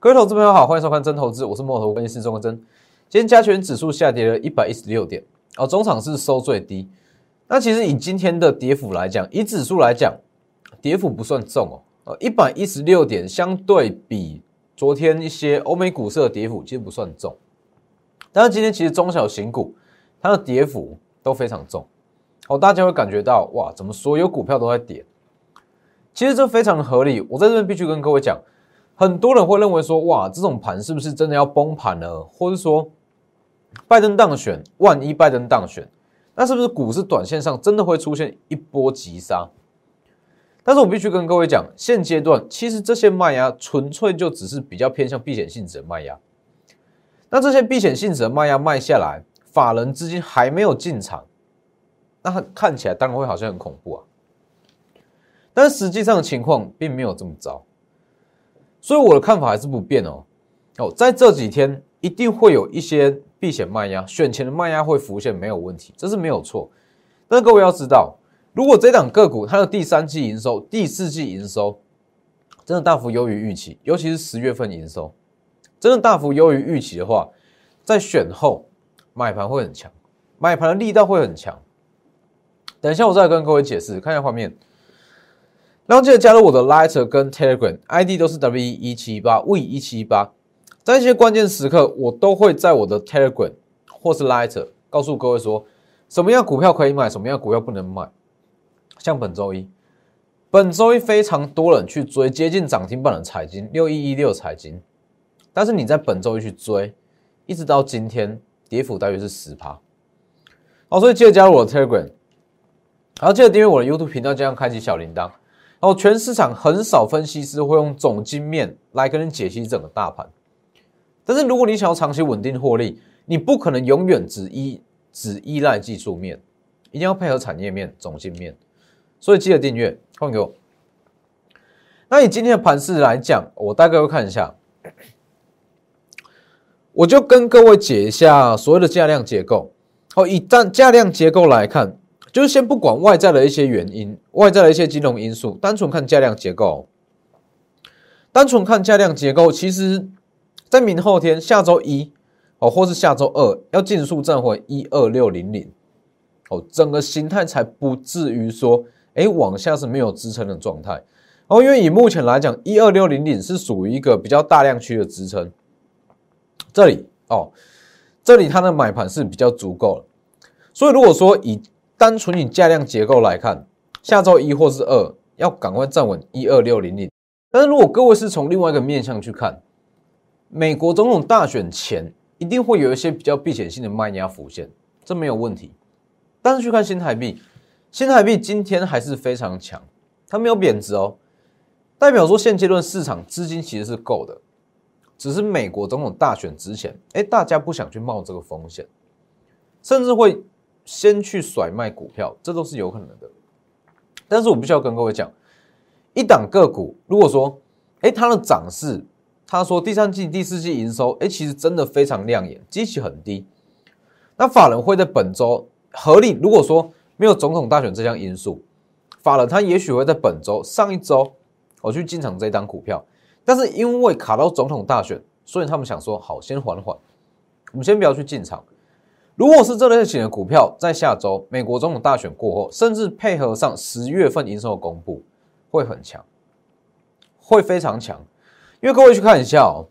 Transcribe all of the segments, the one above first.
各位投资朋友好，欢迎收看真投资，我是墨头分析师钟国珍。今天加权指数下跌了一百一十六点，哦，中场是收最低。那其实以今天的跌幅来讲，以指数来讲，跌幅不算重哦，呃，一百一十六点相对比昨天一些欧美股市的跌幅其实不算重，但是今天其实中小型股它的跌幅都非常重，哦，大家会感觉到哇，怎么所有股票都在跌？其实这非常合理，我在这边必须跟各位讲。很多人会认为说，哇，这种盘是不是真的要崩盘了？或者说，拜登当选，万一拜登当选，那是不是股市短线上真的会出现一波急杀？但是我必须跟各位讲，现阶段其实这些卖压纯粹就只是比较偏向避险性质的卖压。那这些避险性质的卖压卖下来，法人资金还没有进场，那看起来当然会好像很恐怖啊。但实际上的情况并没有这么糟。所以我的看法还是不变哦，哦，在这几天一定会有一些避险卖压、选前的卖压会浮现，没有问题，这是没有错。但各位要知道，如果这档个股它的第三季营收、第四季营收真的大幅优于预期，尤其是十月份营收真的大幅优于预期的话，在选后买盘会很强，买盘的力道会很强。等一下我再跟各位解释，看一下画面。然后记得加入我的 Lighter 跟 Telegram，ID 都是 W 一七一八 V 一七一八，在一些关键时刻，我都会在我的 Telegram 或是 Lighter 告诉各位说，什么样股票可以买，什么样股票不能买。像本周一，本周一非常多人去追接近涨停板的财经六一一六财经，但是你在本周一去追，一直到今天跌幅大约是十趴。好，所以记得加入我的 Telegram，然后记得订阅我的 YouTube 频道，这样开启小铃铛。然后，全市场很少分析师会用总经面来跟你解析整个大盘。但是，如果你想要长期稳定获利，你不可能永远只依只依赖技术面，一定要配合产业面、总经面。所以，记得订阅，换给我。那以今天的盘势来讲，我大概会看一下，我就跟各位解一下所谓的价量结构。好，以价价量结构来看。就是先不管外在的一些原因，外在的一些金融因素，单纯看价量结构。单纯看价量结构，其实，在明后天下周一哦，或是下周二要尽速站回一二六零零哦，整个形态才不至于说，哎，往下是没有支撑的状态哦。因为以目前来讲，一二六零零是属于一个比较大量区的支撑，这里哦，这里它的买盘是比较足够了。所以如果说以单纯以价量结构来看，下周一或是二要赶快站稳一二六零零。但是如果各位是从另外一个面向去看，美国总统大选前一定会有一些比较避险性的卖压浮现，这没有问题。但是去看新台币，新台币今天还是非常强，它没有贬值哦，代表说现阶段市场资金其实是够的，只是美国总统大选之前，哎，大家不想去冒这个风险，甚至会。先去甩卖股票，这都是有可能的。但是我必须要跟各位讲，一档个股，如果说，哎，它的涨势，他说第三季、第四季营收，哎，其实真的非常亮眼，基期很低。那法人会在本周合理，如果说没有总统大选这项因素，法人他也许会在本周、上一周，我去进场这一档股票。但是因为卡到总统大选，所以他们想说，好，先缓缓，我们先不要去进场。如果是这类型的股票，在下周美国总统大选过后，甚至配合上十月份营收的公布，会很强，会非常强。因为各位去看一下哦，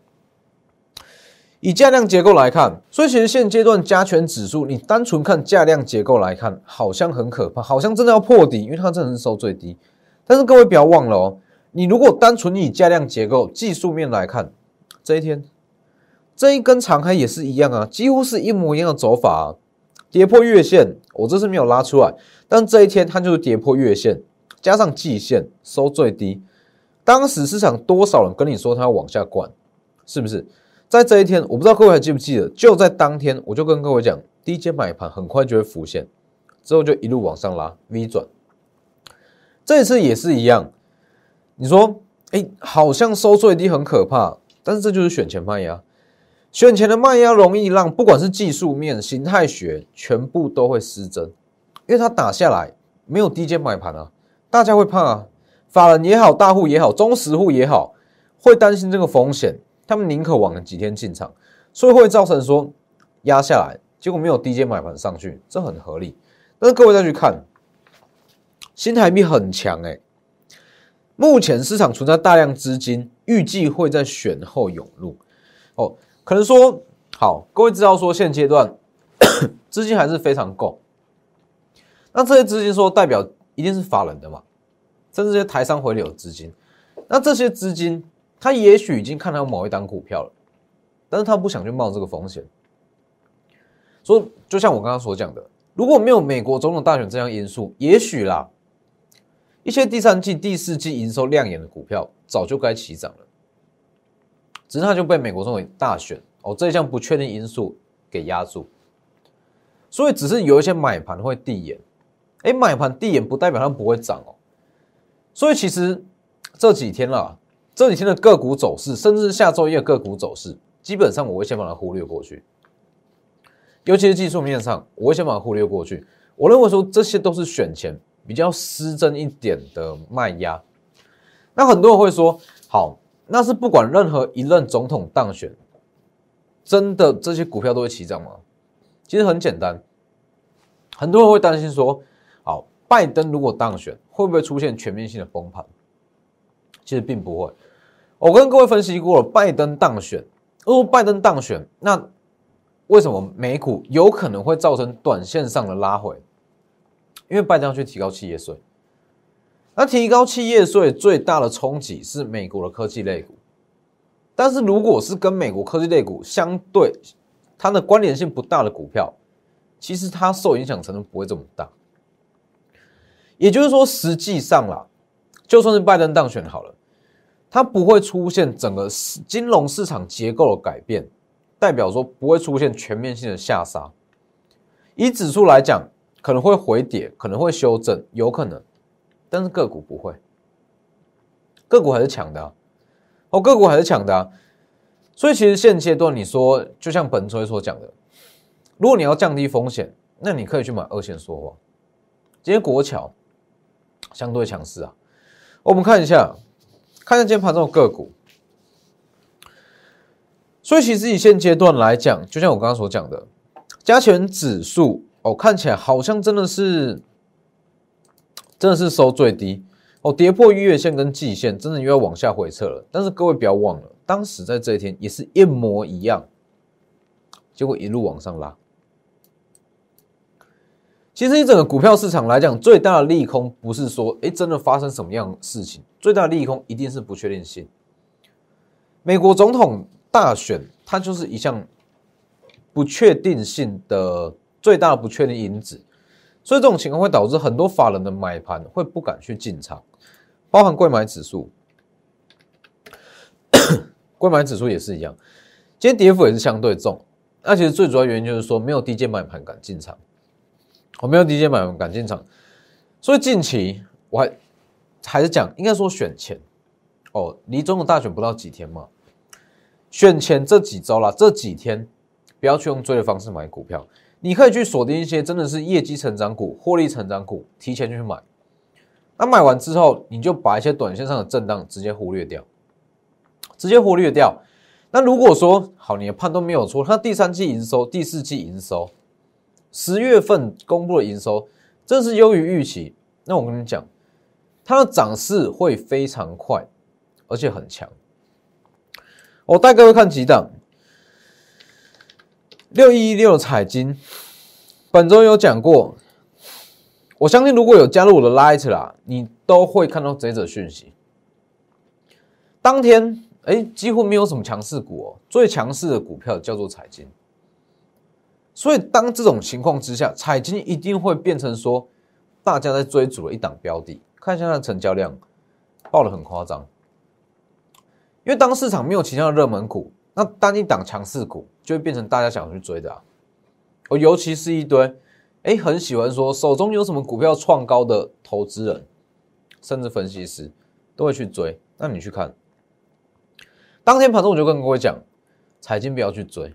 以价量结构来看，所以其实现阶段加权指数，你单纯看价量结构来看，好像很可怕，好像真的要破底，因为它真的是收最低。但是各位不要忘了哦，你如果单纯以价量结构技术面来看，这一天。这一根长黑也是一样啊，几乎是一模一样的走法啊。跌破月线，我这次没有拉出来，但这一天它就是跌破月线，加上季线收最低。当时市场多少人跟你说它要往下灌，是不是？在这一天，我不知道各位还记不记得，就在当天，我就跟各位讲，低阶买盘很快就会浮现，之后就一路往上拉 V 转。这一次也是一样，你说，哎，好像收最低很可怕，但是这就是选前卖压。选前的卖压容易让不管是技术面、形态学，全部都会失真，因为它打下来没有低阶买盘啊，大家会怕啊，法人也好，大户也好，中实户也好，会担心这个风险，他们宁可晚几天进场，所以会造成说压下来，结果没有低阶买盘上去，这很合理。但是各位再去看，新台币很强哎，目前市场存在大量资金，预计会在选后涌入哦，可能说好，各位知道说现阶段 资金还是非常够，那这些资金说代表一定是法人的嘛，甚至这些台商回流资金，那这些资金。他也许已经看到某一档股票了，但是他不想去冒这个风险。所以，就像我刚刚所讲的，如果没有美国总统大选这样因素，也许啦，一些第三季、第四季营收亮眼的股票早就该起涨了，只是它就被美国总统大选哦这一项不确定因素给压住。所以，只是有一些买盘会递延，哎，买盘递延不代表它不会涨哦。所以，其实这几天啦。这几天的个股走势，甚至下周一的个股走势，基本上我会先把它忽略过去。尤其是技术面上，我会先把它忽略过去。我认为说这些都是选前比较失真一点的卖压。那很多人会说，好，那是不管任何一任总统当选，真的这些股票都会起涨吗？其实很简单，很多人会担心说，好，拜登如果当选，会不会出现全面性的崩盘？其实并不会。我跟各位分析过了，拜登当选，如果拜登当选，那为什么美股有可能会造成短线上的拉回？因为拜登要去提高企业税，那提高企业税最大的冲击是美国的科技类股，但是如果是跟美国科技类股相对，它的关联性不大的股票，其实它受影响程度不会这么大。也就是说，实际上啦，就算是拜登当选好了。它不会出现整个金融市场结构的改变，代表说不会出现全面性的下杀。以指数来讲，可能会回跌，可能会修正，有可能，但是个股不会，个股还是强的哦，个股还是强的。所以其实现阶段你说，就像本崔所讲的，如果你要降低风险，那你可以去买二线说话。今天国桥相对强势啊，我们看一下。看一下今天盘中的个股，所以其实以现阶段来讲，就像我刚刚所讲的，加权指数哦，看起来好像真的是真的是收最低哦，跌破月线跟季线，真的又要往下回撤了。但是各位不要忘了，当时在这一天也是一模一样，结果一路往上拉。其实，一整个股票市场来讲，最大的利空不是说，哎，真的发生什么样的事情？最大的利空一定是不确定性。美国总统大选，它就是一项不确定性的最大的不确定因子，所以这种情况会导致很多法人的买盘会不敢去进场，包含贵买指数，贵买指数也是一样，今天跌幅也是相对重。那其实最主要原因就是说，没有低阶买盘敢进场。我没有低阶买盘敢进场，所以近期我还还是讲，应该说选前。哦，离中的大选不到几天嘛，选前这几周啦，这几天不要去用追的方式买股票，你可以去锁定一些真的是业绩成长股、获利成长股，提前去买。那买完之后，你就把一些短线上的震荡直接忽略掉，直接忽略掉。那如果说好，你的判断没有错，它第三季营收、第四季营收。十月份公布的营收真是优于预期，那我跟你讲，它的涨势会非常快，而且很强。我带各位看几档，六一六彩金，本周有讲过，我相信如果有加入我的 Light 啦，你都会看到这则讯息。当天哎，几乎没有什么强势股哦，最强势的股票叫做彩金。所以，当这种情况之下，彩金一定会变成说，大家在追逐的一档标的。看一下它的成交量，爆的很夸张。因为当市场没有其他的热门股，那单一档强势股就会变成大家想去追的啊。哦，尤其是一堆哎很喜欢说手中有什么股票创高的投资人，甚至分析师都会去追。那你去看，当天盘中我就跟各位讲，彩金不要去追。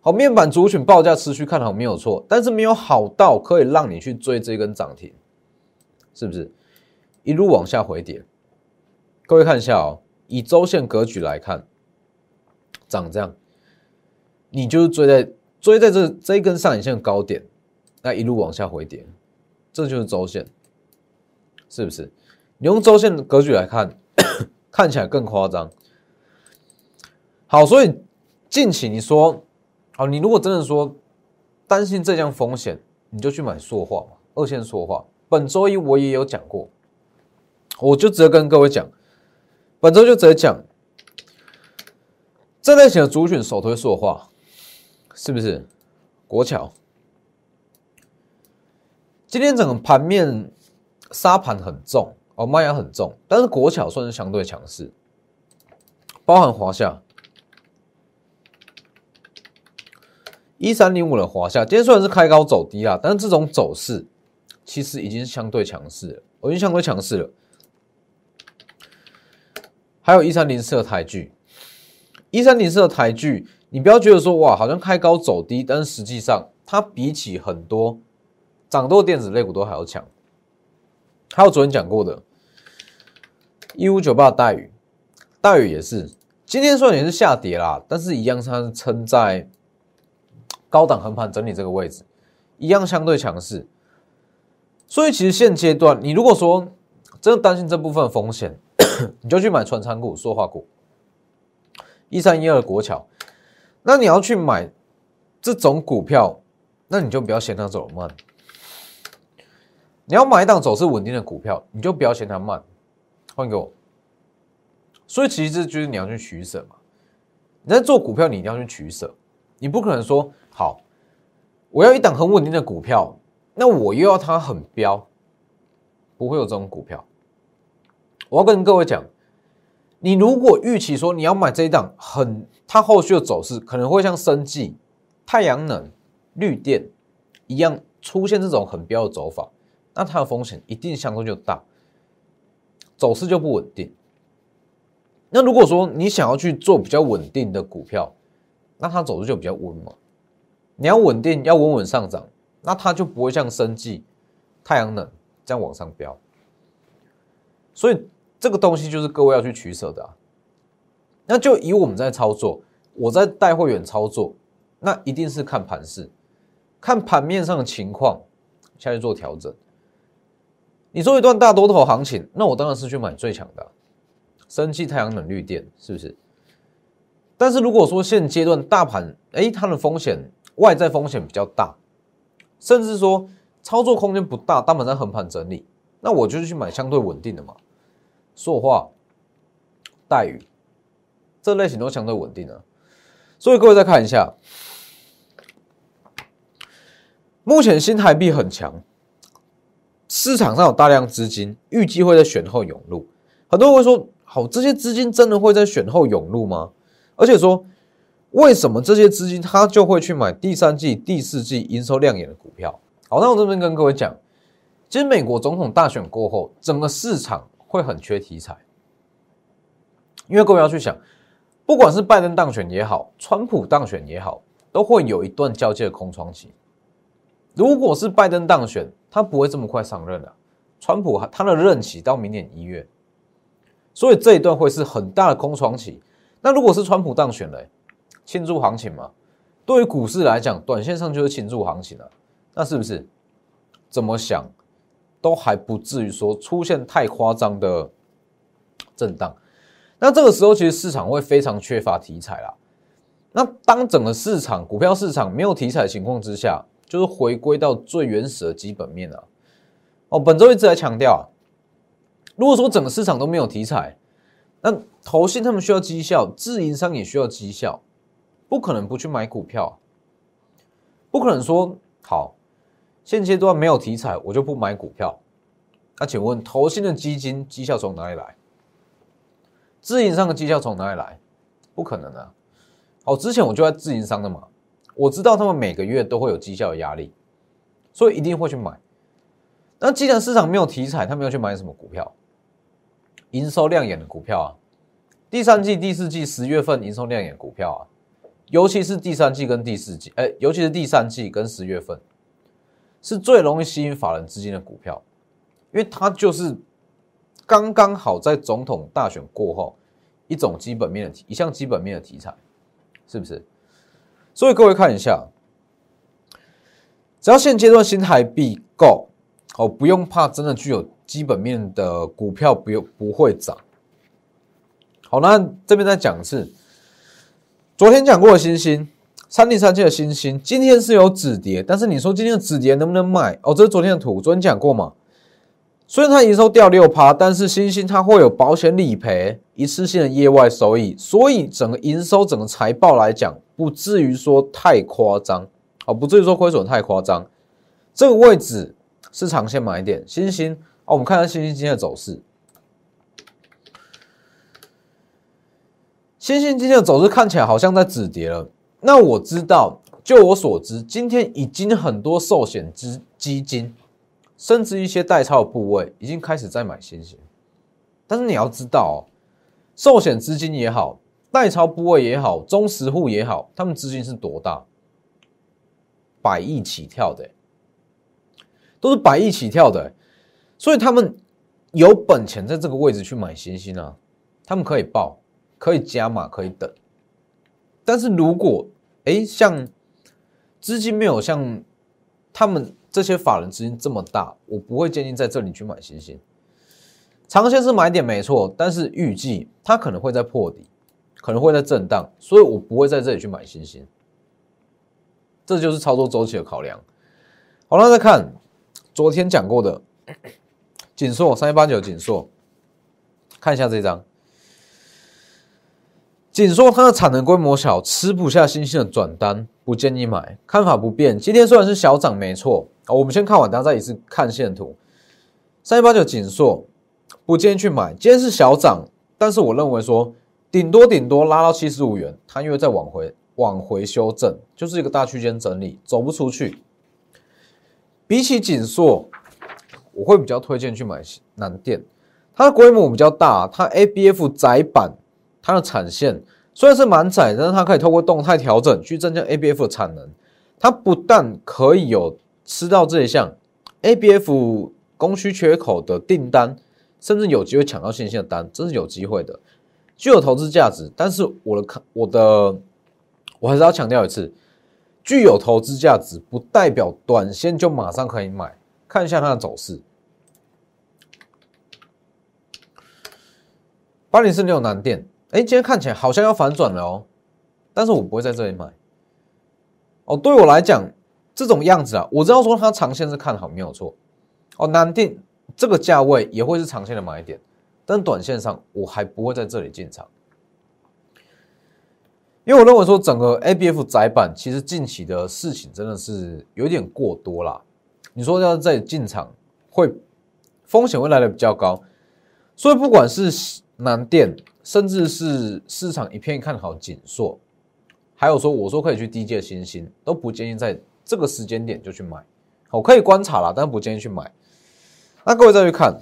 好，面板族群报价持续看好没有错，但是没有好到可以让你去追这根涨停，是不是？一路往下回跌。各位看一下哦，以周线格局来看，长这样，你就是追在追在这这一根上影线的高点，那一路往下回跌，这就是周线，是不是？你用周线的格局来看，看起来更夸张。好，所以近期你说，好，你如果真的说担心这项风险，你就去买塑化嘛，二线塑化。本周一我也有讲过，我就直接跟各位讲，本周就直接讲，这类型的主选首推塑化，是不是？国桥今天整个盘面沙盘很重哦，卖压很重，但是国桥算是相对强势，包含华夏。一三零五的华夏，今天虽然是开高走低啊，但是这种走势其实已经相对强势了，我已经相对强势了。还有一三零四的台剧，一三零四的台剧，你不要觉得说哇，好像开高走低，但是实际上它比起很多涨多电子类股都还要强。还有昨天讲过的，一五九八的待遇，待遇也是今天虽然也是下跌啦，但是一样它撑在。高档横盘整理这个位置，一样相对强势，所以其实现阶段，你如果说真的担心这部分风险，你就去买穿仓股、塑化股，一三一二国桥，那你要去买这种股票，那你就不要嫌它走慢。你要买一档走势稳定的股票，你就不要嫌它慢。换给我。所以其实这就是你要去取舍嘛。你在做股票，你一定要去取舍，你不可能说。好，我要一档很稳定的股票，那我又要它很飙，不会有这种股票。我要跟各位讲，你如果预期说你要买这一档很，它后续的走势可能会像生技、太阳能、绿电一样出现这种很飙的走法，那它的风险一定相对就大，走势就不稳定。那如果说你想要去做比较稳定的股票，那它走势就比较稳嘛。你要稳定，要稳稳上涨，那它就不会像生技、太阳能这样往上飙。所以这个东西就是各位要去取舍的啊。那就以我们在操作，我在带会员操作，那一定是看盘势，看盘面上的情况下去做调整。你说一段大多头行情，那我当然是去买最强的，生气、太阳能、绿电，是不是？但是如果说现阶段大盘，哎，它的风险。外在风险比较大，甚至说操作空间不大，大盘在横盘整理，那我就是去买相对稳定的嘛，塑化、待遇这类型都相对稳定的。所以各位再看一下，目前新台币很强，市场上有大量资金，预计会在选后涌入。很多人会说，好，这些资金真的会在选后涌入吗？而且说。为什么这些资金他就会去买第三季、第四季营收亮眼的股票？好，那我这边跟各位讲，其实美国总统大选过后，整个市场会很缺题材，因为各位要去想，不管是拜登当选也好，川普当选也好，都会有一段交接的空窗期。如果是拜登当选，他不会这么快上任的，川普他的任期到明年一月，所以这一段会是很大的空窗期。那如果是川普当选了？庆祝行情嘛，对于股市来讲，短线上就是庆祝行情了。那是不是怎么想都还不至于说出现太夸张的震荡？那这个时候其实市场会非常缺乏题材啦。那当整个市场股票市场没有题材情况之下，就是回归到最原始的基本面啊。哦，本周一直在强调啊，如果说整个市场都没有题材，那投信他们需要绩效，自营商也需要绩效。不可能不去买股票，不可能说好现阶段没有题材，我就不买股票。那请问投新的基金绩效从哪里来？自营商的绩效从哪里来？不可能啊！好，之前我就在自营商的嘛，我知道他们每个月都会有绩效的压力，所以一定会去买。那既然市场没有题材，他们要去买什么股票？营收亮眼的股票啊！第三季、第四季十月份营收亮眼股票啊！尤其是第三季跟第四季，哎，尤其是第三季跟十月份，是最容易吸引法人资金的股票，因为它就是刚刚好在总统大选过后一种基本面的题一项基本面的题材，是不是？所以各位看一下，只要现阶段新台币够，哦，不用怕，真的具有基本面的股票不用不会涨。好，那这边再讲一次，昨天讲过的星星三零三七的星星，今天是有止跌，但是你说今天的止跌能不能卖？哦，这是昨天的图，昨天讲过嘛。虽然它营收掉六趴，但是星星它会有保险理赔、一次性的业外收益，所以整个营收、整个财报来讲，不至于说太夸张，哦，不至于说亏损太夸张。这个位置是长线买点，星星哦，我们看看星星今天的走势。星星今天的走势看起来好像在止跌了。那我知道，就我所知，今天已经很多寿险资基金。甚至一些代抄部位已经开始在买新型，但是你要知道，哦寿险资金也好，代抄部位也好，中实户也好，他们资金是多大？百亿起跳的，都是百亿起跳的，所以他们有本钱在这个位置去买新兴啊，他们可以报，可以加码，可以等。但是如果哎，像资金没有像他们。这些法人资金这么大，我不会建议在这里去买新兴。长线是买点没错，但是预计它可能会在破底，可能会在震荡，所以我不会在这里去买新兴。这就是操作周期的考量。好了，再看昨天讲过的 锦硕三一八九锦硕，看一下这张。仅说它的产能规模小，吃不下新兴的转单，不建议买。看法不变。今天虽然是小涨，没错。我们先看完，然后再一次看线图。三一八九锦硕不建议去买。今天是小涨，但是我认为说，顶多顶多拉到七十五元，它因为在往回往回修正，就是一个大区间整理，走不出去。比起锦硕，我会比较推荐去买南电，它的规模比较大，它 ABF 窄板。它的产线虽然是蛮窄，但是它可以透过动态调整去增加 ABF 的产能。它不但可以有吃到这一项 ABF 供需缺口的订单，甚至有机会抢到新兴的单，这是有机会的，具有投资价值。但是我的看我的我还是要强调一次，具有投资价值不代表短线就马上可以买。看一下它的走势，八零四六南电。哎，今天看起来好像要反转了哦，但是我不会在这里买。哦，对我来讲，这种样子啊，我知道说它长线是看好，没有错。哦，难定这个价位也会是长线的买点，但短线上我还不会在这里进场，因为我认为说整个 A B F 窄板其实近期的事情真的是有点过多啦。你说要在进场，会风险会来的比较高，所以不管是南电。甚至是市场一片看好紧缩，还有说我说可以去低阶新兴，都不建议在这个时间点就去买。好，可以观察啦，但不建议去买。那各位再去看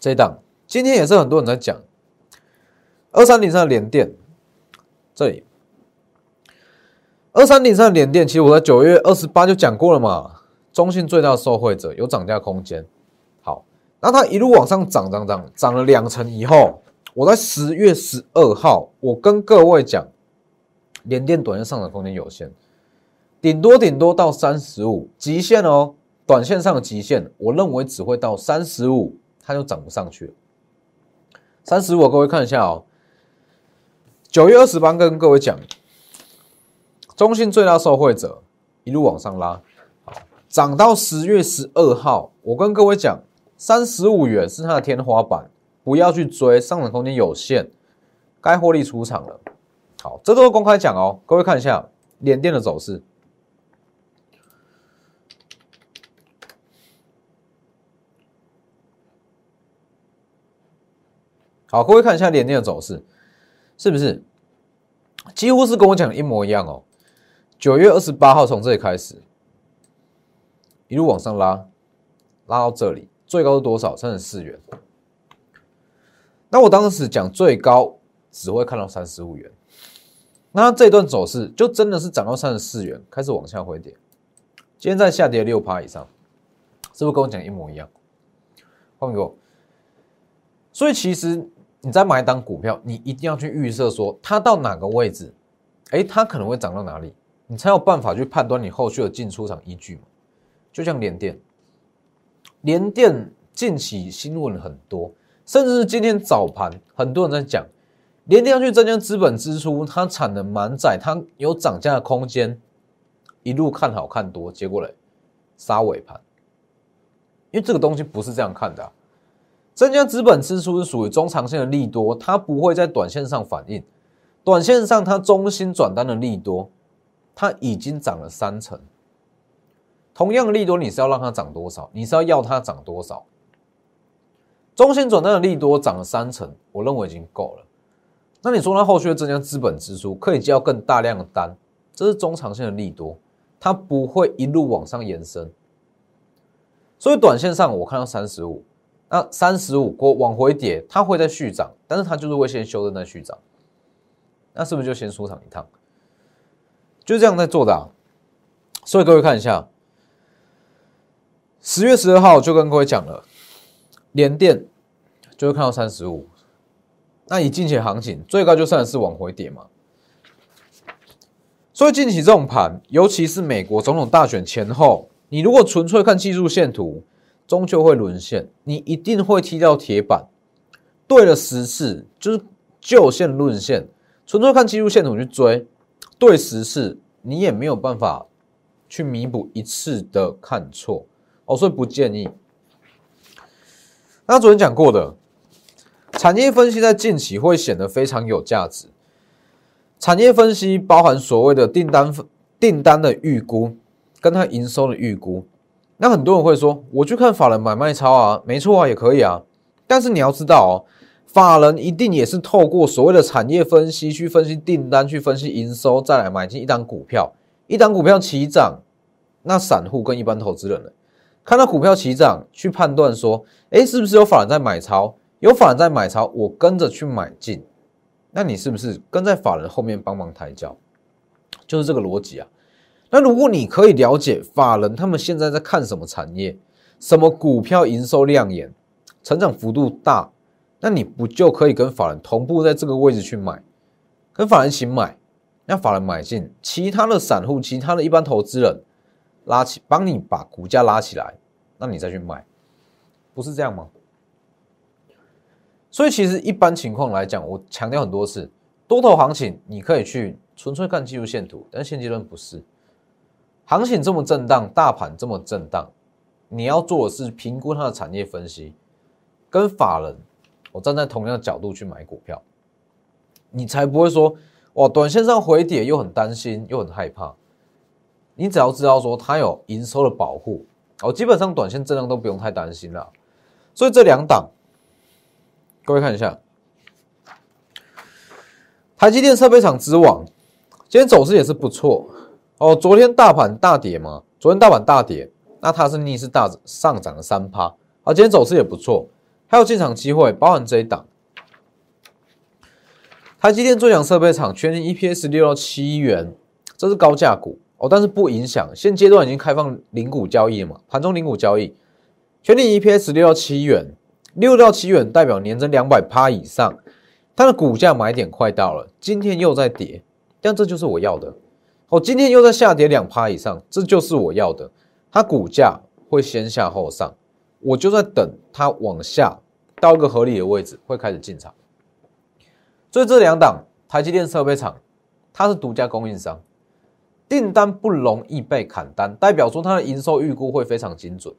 这一档，今天也是很多人在讲二三零三的连电，这里二三零三的连电，其实我在九月二十八就讲过了嘛，中信最大的受惠者有涨价空间。好，那它一路往上涨涨涨，涨了两成以后。我在十月十二号，我跟各位讲，联电短线上涨空间有限，顶多顶多到三十五，极限哦，短线上的极限，我认为只会到三十五，它就涨不上去了。三十五，各位看一下哦，九月二十八跟各位讲，中信最大受惠者一路往上拉，涨到十月十二号，我跟各位讲，三十五元是它的天花板。不要去追，上涨空间有限，该获利出场了。好，这都是公开讲哦，各位看一下联电的走势。好，各位看一下联电的走势，是不是几乎是跟我讲的一模一样哦？九月二十八号从这里开始，一路往上拉，拉到这里，最高是多少？三十四元。那我当时讲最高只会看到三十五元，那这段走势就真的是涨到三十四元，开始往下回跌，今天在下跌六趴以上，是不是跟我讲一模一样？换给我。所以其实你在买一档股票，你一定要去预设说它到哪个位置哎，它可能会涨到哪里，你才有办法去判断你后续的进出场依据嘛？就像联电，联电近期新闻很多，甚至是今天早盘很多人在讲，联电要去增加资本支出，它产能满载，它有涨价的空间，一路看好看多，结果嘞杀尾盘，因为这个东西不是这样看的。增加资本支出是属于中长线的利多，它不会在短线上反应。短线上它中心转单的利多，它已经涨了三成。同样的利多，你是要让它涨多少？你是要要它涨多少？中线转单的利多涨了三成，我认为已经够了。那你说它后续增加资本支出，可以接到更大量的单，这是中长线的利多，它不会一路往上延伸。所以短线上我看到三十五。那三十五过往回跌，它会在续涨，但是它就是会先修正再续涨，那是不是就先出场一趟？就这样在做的啊。所以各位看一下，十月十二号就跟各位讲了，连电就会看到三十五，那以近期行情最高就算是往回跌嘛。所以近期这种盘，尤其是美国总统大选前后，你如果纯粹看技术线图。终究会沦陷，你一定会踢到铁板。对了十次，就是就线论线，纯粹看技术线图去追，对十次你也没有办法去弥补一次的看错哦，所以不建议。那昨天讲过的产业分析，在近期会显得非常有价值。产业分析包含所谓的订单订单的预估，跟它营收的预估。那很多人会说，我去看法人买卖超啊，没错啊，也可以啊。但是你要知道哦，法人一定也是透过所谓的产业分析去分析订单，去分析营收，再来买进一档股票。一档股票起涨，那散户跟一般投资人呢，看到股票起涨，去判断说，哎，是不是有法人在买超？有法人在买超，我跟着去买进。那你是不是跟在法人后面帮忙抬轿？就是这个逻辑啊。那如果你可以了解法人他们现在在看什么产业，什么股票营收亮眼，成长幅度大，那你不就可以跟法人同步在这个位置去买，跟法人一起买，让法人买进，其他的散户、其他的一般投资人拉起，帮你把股价拉起来，那你再去卖，不是这样吗？所以其实一般情况来讲，我强调很多次，多头行情你可以去纯粹看技术线图，但现阶段不是。行情这么震荡，大盘这么震荡，你要做的是评估它的产业分析，跟法人，我站在同样的角度去买股票，你才不会说哇，短线上回跌又很担心又很害怕。你只要知道说它有营收的保护，哦，基本上短线震荡都不用太担心了。所以这两档，各位看一下，台积电设备厂之王，今天走势也是不错。哦，昨天大盘大跌嘛？昨天大盘大跌，那它是逆势大上涨了三趴。而，今天走势也不错，还有进场机会，包含这一档。台积电最强设备厂，全年 EPS 六到七元，这是高价股哦，但是不影响。现阶段已经开放零股交易了嘛？盘中零股交易，全年 EPS 六到七元，六到七元代表年增两百趴以上，它的股价买点快到了，今天又在跌，但这就是我要的。哦，今天又在下跌两趴以上，这就是我要的。它股价会先下后上，我就在等它往下到一个合理的位置，会开始进场。所以这两档台积电设备厂，它是独家供应商，订单不容易被砍单，代表说它的营收预估会非常精准，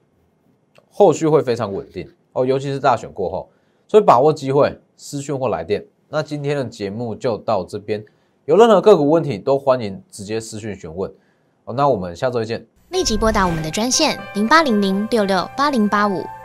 后续会非常稳定。哦，尤其是大选过后，所以把握机会，私讯或来电。那今天的节目就到这边。有任何个股问题，都欢迎直接私讯询问。哦，那我们下周见。立即拨打我们的专线零八零零六六八零八五